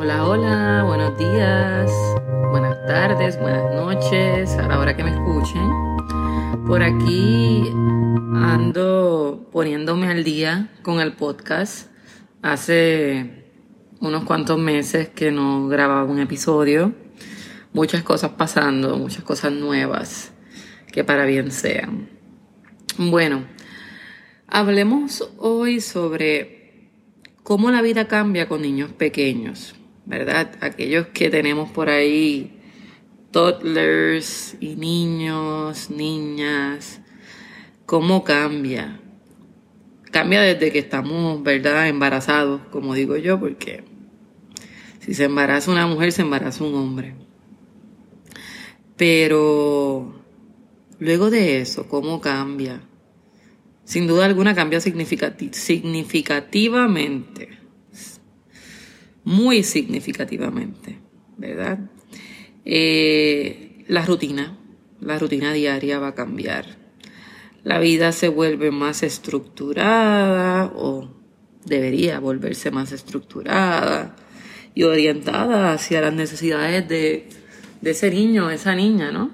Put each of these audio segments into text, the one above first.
Hola, hola, buenos días, buenas tardes, buenas noches, a la hora que me escuchen. Por aquí ando poniéndome al día con el podcast. Hace unos cuantos meses que no grababa un episodio. Muchas cosas pasando, muchas cosas nuevas, que para bien sean. Bueno, hablemos hoy sobre cómo la vida cambia con niños pequeños. ¿Verdad? Aquellos que tenemos por ahí toddlers y niños, niñas, ¿cómo cambia? Cambia desde que estamos, ¿verdad? Embarazados, como digo yo, porque si se embaraza una mujer, se embaraza un hombre. Pero luego de eso, ¿cómo cambia? Sin duda alguna cambia significativamente muy significativamente, ¿verdad? Eh, la rutina, la rutina diaria va a cambiar. La vida se vuelve más estructurada o debería volverse más estructurada y orientada hacia las necesidades de, de ese niño, esa niña, ¿no?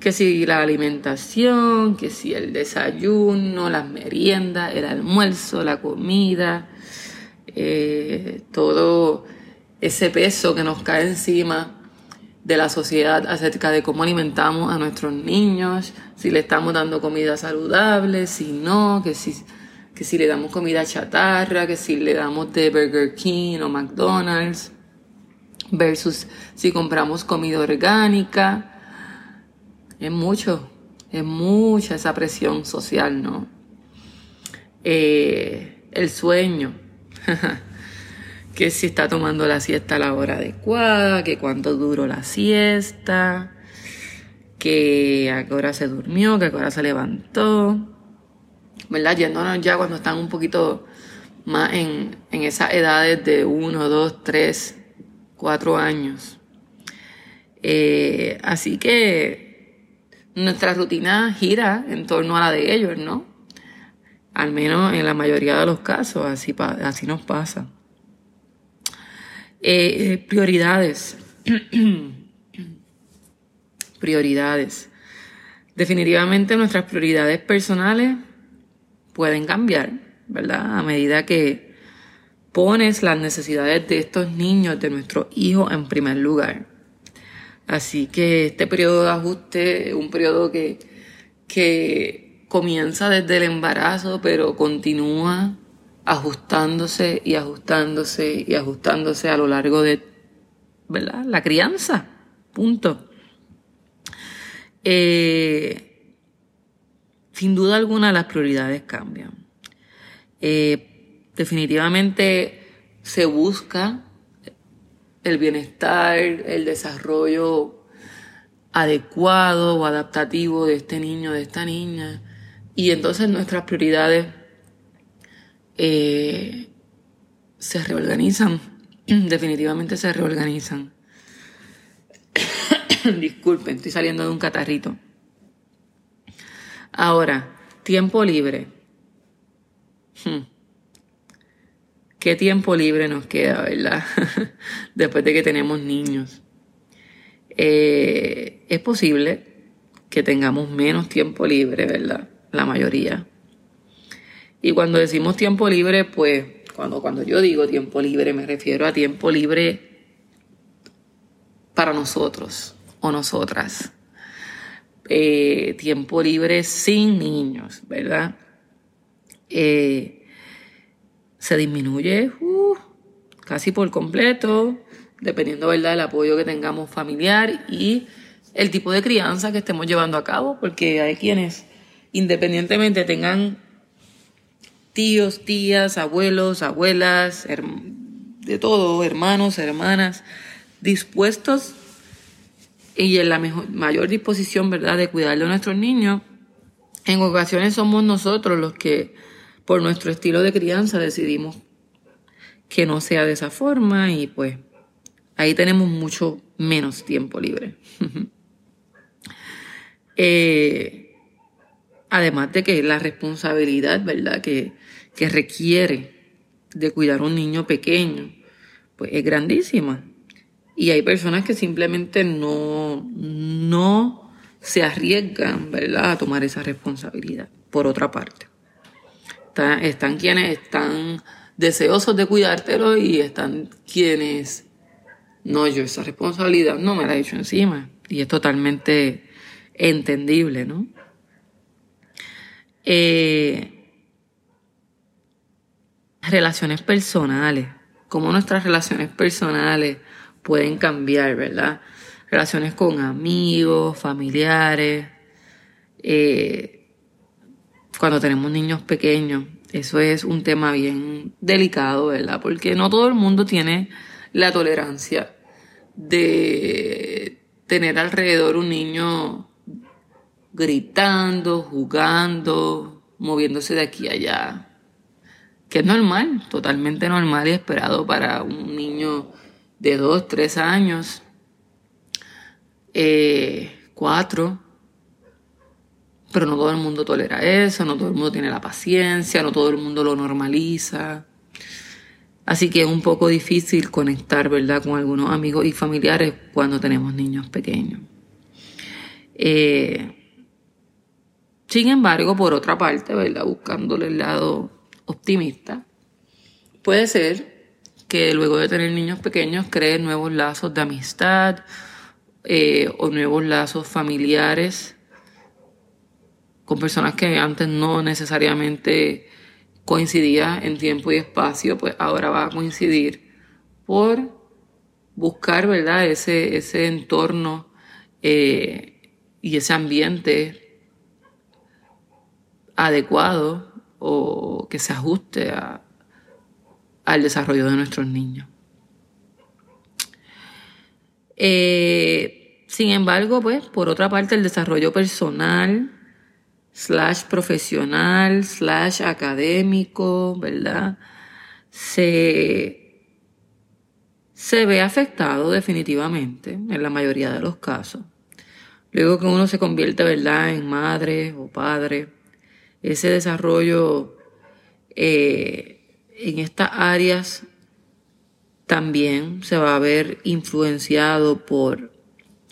Que si la alimentación, que si el desayuno, las meriendas, el almuerzo, la comida, eh, todo ese peso que nos cae encima de la sociedad acerca de cómo alimentamos a nuestros niños, si le estamos dando comida saludable, si no, que si, que si le damos comida chatarra, que si le damos de Burger King o McDonald's, versus si compramos comida orgánica. Es mucho, es mucha esa presión social, ¿no? Eh, el sueño. que si está tomando la siesta a la hora adecuada, que cuánto duró la siesta, que a qué hora se durmió, que a qué hora se levantó, ¿verdad? Yéndonos ya cuando están un poquito más en, en esas edades de 1, 2, 3, 4 años. Eh, así que nuestra rutina gira en torno a la de ellos, ¿no? Al menos en la mayoría de los casos, así, así nos pasa. Eh, eh, prioridades. prioridades. Definitivamente nuestras prioridades personales pueden cambiar, ¿verdad? A medida que pones las necesidades de estos niños, de nuestros hijos en primer lugar. Así que este periodo de ajuste un periodo que, que comienza desde el embarazo, pero continúa ajustándose y ajustándose y ajustándose a lo largo de ¿verdad? la crianza. Punto. Eh, sin duda alguna las prioridades cambian. Eh, definitivamente se busca el bienestar, el desarrollo adecuado o adaptativo de este niño, de esta niña, y entonces nuestras prioridades eh, se reorganizan, definitivamente se reorganizan. Disculpen, estoy saliendo de un catarrito. Ahora, tiempo libre. Hmm. ¿Qué tiempo libre nos queda, verdad? Después de que tenemos niños. Eh, es posible que tengamos menos tiempo libre, ¿verdad? La mayoría. Y cuando decimos tiempo libre, pues cuando, cuando yo digo tiempo libre me refiero a tiempo libre para nosotros o nosotras. Eh, tiempo libre sin niños, ¿verdad? Eh, se disminuye uh, casi por completo, dependiendo, ¿verdad?, del apoyo que tengamos familiar y el tipo de crianza que estemos llevando a cabo, porque hay quienes independientemente tengan tíos, tías, abuelos, abuelas, de todo, hermanos, hermanas, dispuestos y en la mayor disposición, ¿verdad?, de cuidar de nuestros niños. En ocasiones somos nosotros los que, por nuestro estilo de crianza, decidimos que no sea de esa forma y pues ahí tenemos mucho menos tiempo libre. eh, Además de que la responsabilidad, ¿verdad?, que, que requiere de cuidar a un niño pequeño, pues es grandísima. Y hay personas que simplemente no, no se arriesgan, ¿verdad?, a tomar esa responsabilidad, por otra parte. están quienes están deseosos de cuidártelo y están quienes, no, yo esa responsabilidad no me la he hecho encima. Y es totalmente entendible, ¿no? Eh, relaciones personales, cómo nuestras relaciones personales pueden cambiar, ¿verdad? Relaciones con amigos, familiares, eh, cuando tenemos niños pequeños. Eso es un tema bien delicado, ¿verdad? Porque no todo el mundo tiene la tolerancia de tener alrededor un niño gritando, jugando, moviéndose de aquí a allá. Que es normal, totalmente normal y esperado para un niño de dos, tres años, eh, cuatro. Pero no todo el mundo tolera eso, no todo el mundo tiene la paciencia, no todo el mundo lo normaliza. Así que es un poco difícil conectar, ¿verdad?, con algunos amigos y familiares cuando tenemos niños pequeños. Eh, sin embargo, por otra parte, ¿verdad?, buscándole el lado optimista, puede ser que luego de tener niños pequeños creen nuevos lazos de amistad eh, o nuevos lazos familiares con personas que antes no necesariamente coincidía en tiempo y espacio, pues ahora va a coincidir por buscar, ¿verdad? Ese, ese entorno eh, y ese ambiente adecuado o que se ajuste al desarrollo de nuestros niños. Eh, sin embargo, pues, por otra parte, el desarrollo personal slash profesional, slash académico, ¿verdad? Se, se ve afectado definitivamente en la mayoría de los casos. Luego que uno se convierte, ¿verdad?, en madre o padre, ese desarrollo eh, en estas áreas también se va a ver influenciado por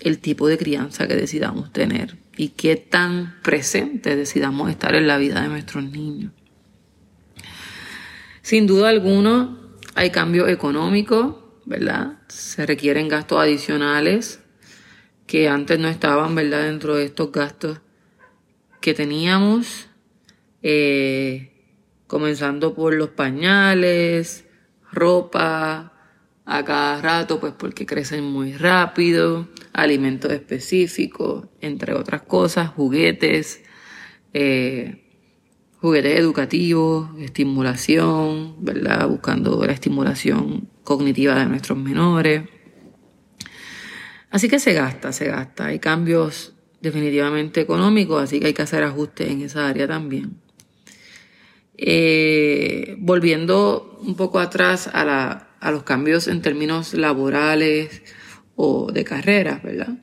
el tipo de crianza que decidamos tener y qué tan presente decidamos estar en la vida de nuestros niños. Sin duda alguna hay cambios económicos, ¿verdad? Se requieren gastos adicionales que antes no estaban, ¿verdad? Dentro de estos gastos que teníamos, eh, comenzando por los pañales, ropa, a cada rato, pues porque crecen muy rápido, alimentos específicos, entre otras cosas, juguetes, eh, juguetes educativos, estimulación, ¿verdad? Buscando la estimulación cognitiva de nuestros menores. Así que se gasta, se gasta. Hay cambios definitivamente económicos, así que hay que hacer ajustes en esa área también. Eh, volviendo un poco atrás a, la, a los cambios en términos laborales, o de carreras, ¿verdad?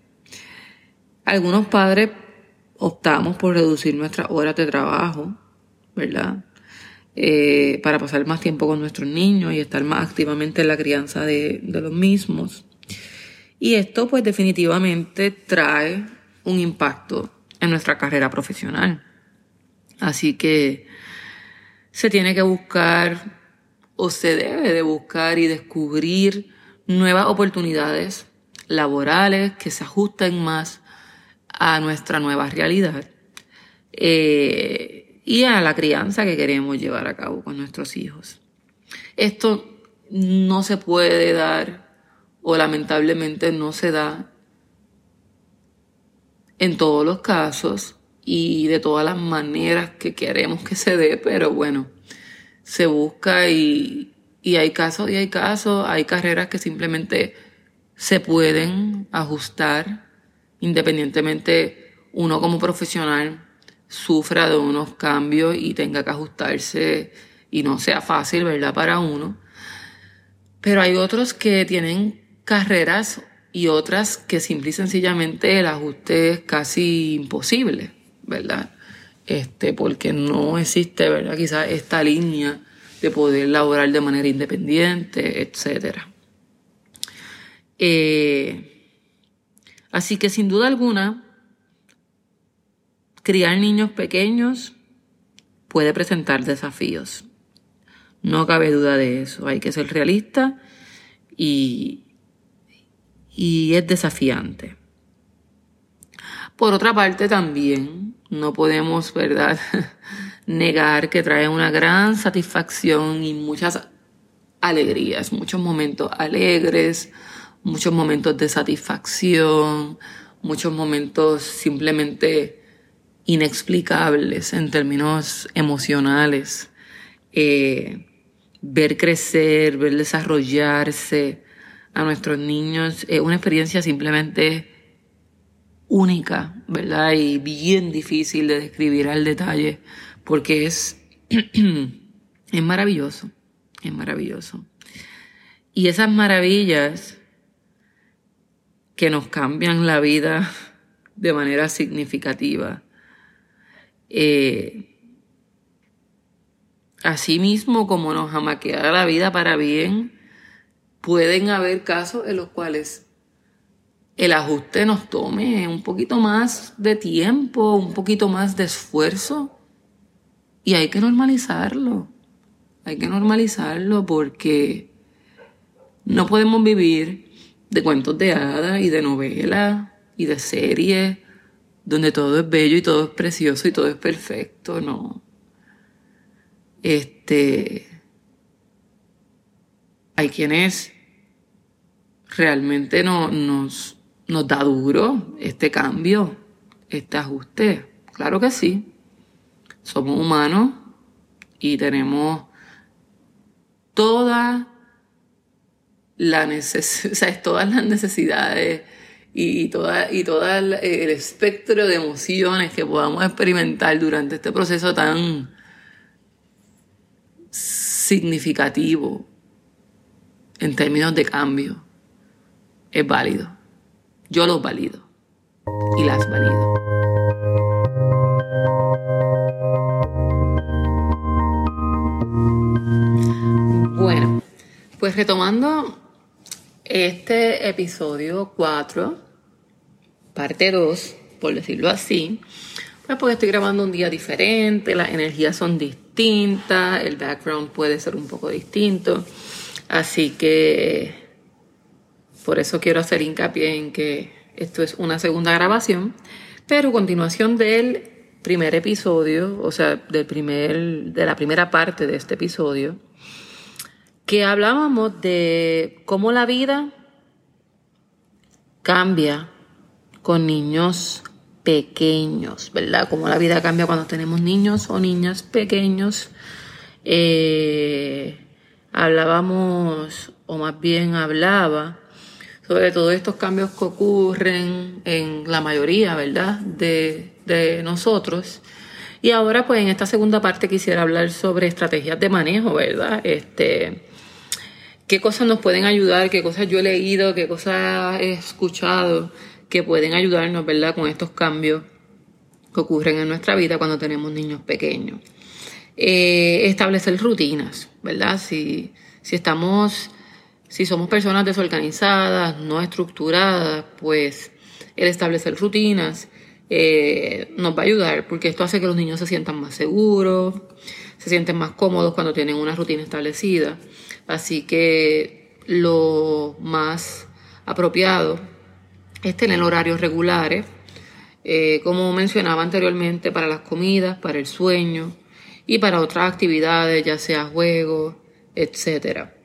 Algunos padres optamos por reducir nuestras horas de trabajo, ¿verdad? Eh, para pasar más tiempo con nuestros niños y estar más activamente en la crianza de, de los mismos. Y esto pues definitivamente trae un impacto en nuestra carrera profesional. Así que se tiene que buscar o se debe de buscar y descubrir nuevas oportunidades laborales que se ajusten más a nuestra nueva realidad eh, y a la crianza que queremos llevar a cabo con nuestros hijos. Esto no se puede dar o lamentablemente no se da en todos los casos y de todas las maneras que queremos que se dé, pero bueno, se busca y, y hay casos y hay casos, hay carreras que simplemente se pueden ajustar independientemente uno como profesional sufra de unos cambios y tenga que ajustarse y no sea fácil, ¿verdad? Para uno. Pero hay otros que tienen carreras y otras que simple y sencillamente el ajuste es casi imposible, ¿verdad? Este, porque no existe, ¿verdad? Quizás esta línea de poder laborar de manera independiente, etcétera. Eh, así que sin duda alguna, criar niños pequeños puede presentar desafíos. No cabe duda de eso. Hay que ser realista y, y es desafiante. Por otra parte también no podemos, ¿verdad?, negar que trae una gran satisfacción y muchas alegrías, muchos momentos alegres, muchos momentos de satisfacción, muchos momentos simplemente inexplicables en términos emocionales. Eh, ver crecer, ver desarrollarse a nuestros niños es una experiencia simplemente única, ¿verdad? Y bien difícil de describir al detalle porque es, es maravilloso, es maravilloso. Y esas maravillas que nos cambian la vida de manera significativa. Eh, Asimismo, como nos amaquea la vida para bien, pueden haber casos en los cuales el ajuste nos tome un poquito más de tiempo, un poquito más de esfuerzo. Y hay que normalizarlo. Hay que normalizarlo porque no podemos vivir de cuentos de hadas y de novelas y de series donde todo es bello y todo es precioso y todo es perfecto. No. Este, hay quienes realmente no, nos, nos da duro este cambio, este ajuste. Claro que sí. Somos humanos y tenemos todas las necesidades y todo el espectro de emociones que podamos experimentar durante este proceso tan significativo en términos de cambio es válido. Yo los valido y las valido. Bueno, pues retomando este episodio 4, parte 2, por decirlo así, pues porque estoy grabando un día diferente, las energías son distintas, el background puede ser un poco distinto. Así que por eso quiero hacer hincapié en que esto es una segunda grabación, pero continuación del primer episodio, o sea, del primer, de la primera parte de este episodio, que hablábamos de cómo la vida cambia con niños pequeños, ¿verdad? Como la vida cambia cuando tenemos niños o niñas pequeños. Eh, hablábamos, o más bien hablaba, sobre todos estos cambios que ocurren en la mayoría, ¿verdad?, de, de nosotros. Y ahora, pues en esta segunda parte quisiera hablar sobre estrategias de manejo, ¿verdad? Este, qué cosas nos pueden ayudar, qué cosas yo he leído, qué cosas he escuchado que pueden ayudarnos, ¿verdad?, con estos cambios que ocurren en nuestra vida cuando tenemos niños pequeños. Eh, establecer rutinas, ¿verdad? Si, si estamos, si somos personas desorganizadas, no estructuradas, pues el establecer rutinas eh, nos va a ayudar porque esto hace que los niños se sientan más seguros, se sienten más cómodos cuando tienen una rutina establecida. Así que lo más apropiado es tener horarios regulares, eh, como mencionaba anteriormente, para las comidas, para el sueño y para otras actividades, ya sea juegos, etc.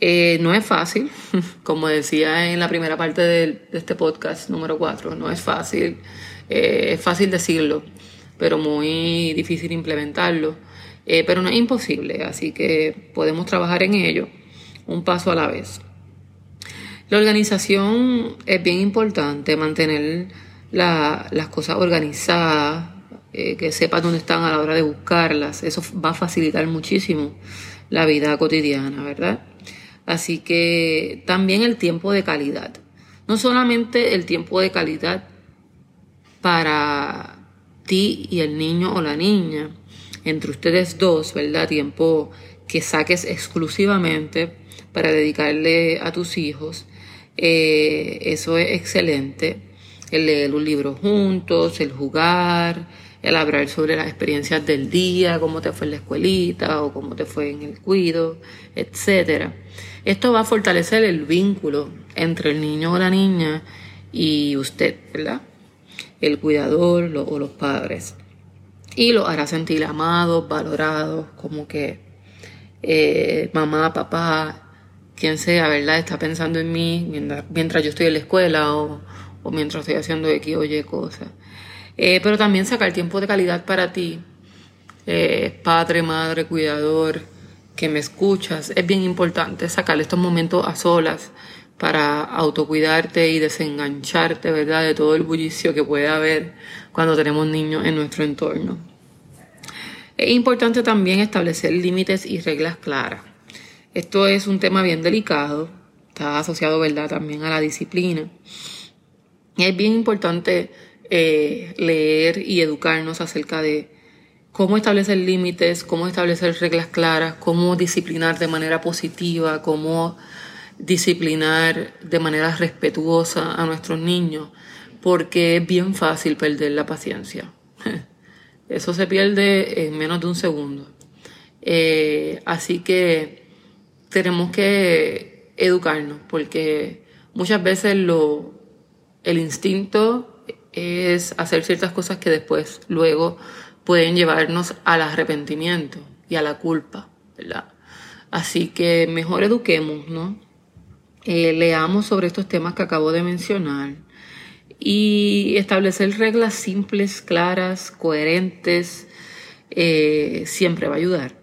Eh, no es fácil, como decía en la primera parte de, este podcast número 4, no es fácil, eh, es fácil decirlo, pero muy difícil implementarlo, pero no es imposible, así que podemos trabajar en ello un paso a la vez. La organización es bien importante, mantener las cosas organizadas, eh, que sepas dónde están a la hora de buscarlas. Eso va a facilitar muchísimo la vida cotidiana, ¿verdad? Así que también el tiempo de calidad. No solamente el tiempo de calidad para ti y el niño o la niña, entre ustedes dos, ¿verdad? Tiempo que saques exclusivamente para dedicarle a tus hijos, Eh, eso es excelente. El leer un libro juntos, el jugar, el hablar sobre las experiencias del día, cómo te fue en la escuelita o cómo te fue en el cuido, etc. Esto va a fortalecer el vínculo entre el niño o la niña y usted, ¿verdad? El cuidador o los padres. Y lo hará sentir amados, valorados, como que eh, mamá, papá, quien sea, ¿verdad? Está pensando en mí mientras, yo estoy en la escuela o, mientras estoy haciendo X o Y cosas. Eh, pero también sacar tiempo de calidad para ti, eh, padre, madre, cuidador, que me escuchas. Es bien importante sacar estos momentos a solas para autocuidarte y desengancharte, ¿verdad?, de todo el bullicio que puede haber cuando tenemos niños en nuestro entorno. Es importante también establecer límites y reglas claras. Esto es un tema bien delicado, está asociado, ¿verdad?, también a la disciplina. es bien importante eh, leer y educarnos acerca de cómo establecer límites, cómo establecer reglas claras, cómo disciplinar de manera positiva, cómo disciplinar de manera respetuosa a nuestros niños, porque es bien fácil perder la paciencia. Eso se pierde en menos de un segundo. Eh, así que tenemos que educarnos, porque muchas veces lo, el instinto es hacer ciertas cosas que después, luego, pueden llevarnos al arrepentimiento y a la culpa, ¿verdad? Así que mejor eduquemos, ¿no? Eh, leamos sobre estos temas que acabo de mencionar y establecer reglas simples, claras, coherentes, eh, siempre va a ayudar.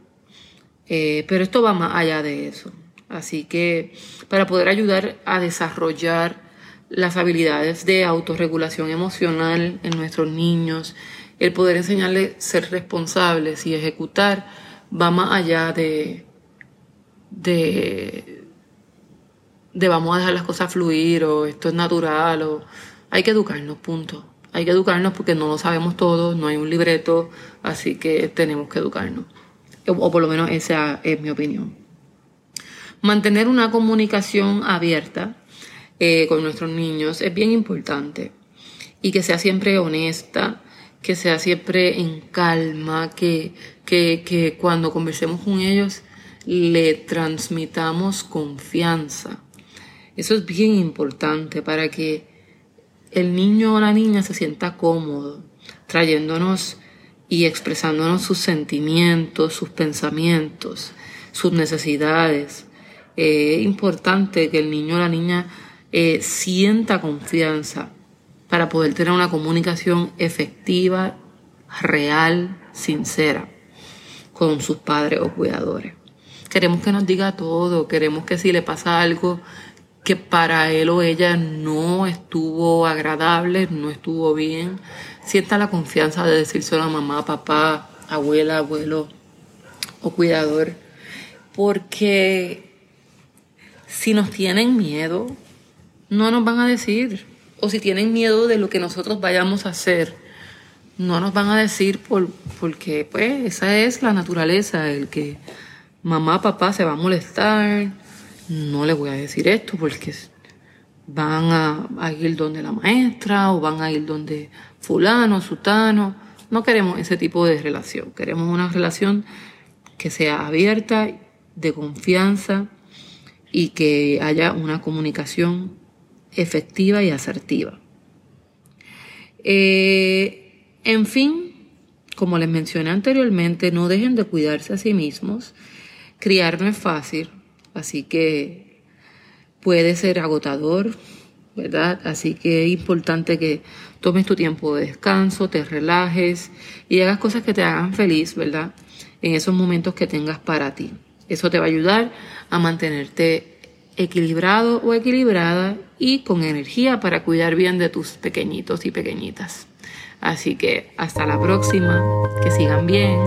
Eh, pero esto va más allá de eso. Así que para poder ayudar a desarrollar las habilidades de autorregulación emocional en nuestros niños, el poder enseñarles a ser responsables y ejecutar va más allá de, de, de vamos a dejar las cosas fluir o esto es natural o hay que educarnos, punto. Hay que educarnos porque no lo sabemos todo, no hay un libreto, así que tenemos que educarnos. O, por lo menos esa es mi opinión. Mantener una comunicación abierta eh, con nuestros niños es bien importante y que sea siempre honesta, que sea siempre en calma, que, que, cuando conversemos con ellos le transmitamos confianza. Eso es bien importante para que el niño o la niña se sienta cómodo, trayéndonos y expresándonos sus sentimientos, sus pensamientos, sus necesidades. es importante que el niño o la niña eh, sienta confianza para poder tener una comunicación efectiva, real, sincera con sus padres o cuidadores. Queremos que nos diga todo, queremos que si le pasa algo que para él o ella no estuvo agradable, no estuvo bien, sienta la confianza de decírselo a mamá, papá, abuela, abuelo o cuidador. Porque si nos tienen miedo, no nos van a decir o si tienen miedo de lo que nosotros vayamos a hacer, no nos van a decir por, porque pues esa es la naturaleza, el que mamá, papá se va a molestar, no le voy a decir esto porque van a, a ir donde la maestra o van a ir donde fulano, sutano. No queremos ese tipo de relación, queremos una relación que sea abierta, de confianza y que haya una comunicación efectiva y asertiva. Eh, en fin, como les mencioné anteriormente, no dejen de cuidarse a sí mismos. Criar no es fácil, así que puede ser agotador, ¿verdad? Así que es importante que tomes tu tiempo de descanso, te relajes y hagas cosas que te hagan feliz, ¿verdad? En esos momentos que tengas para ti. Eso te va a ayudar a mantenerte equilibrado o equilibrada y con energía para cuidar bien de tus pequeñitos y pequeñitas. Así que hasta la próxima, que sigan bien.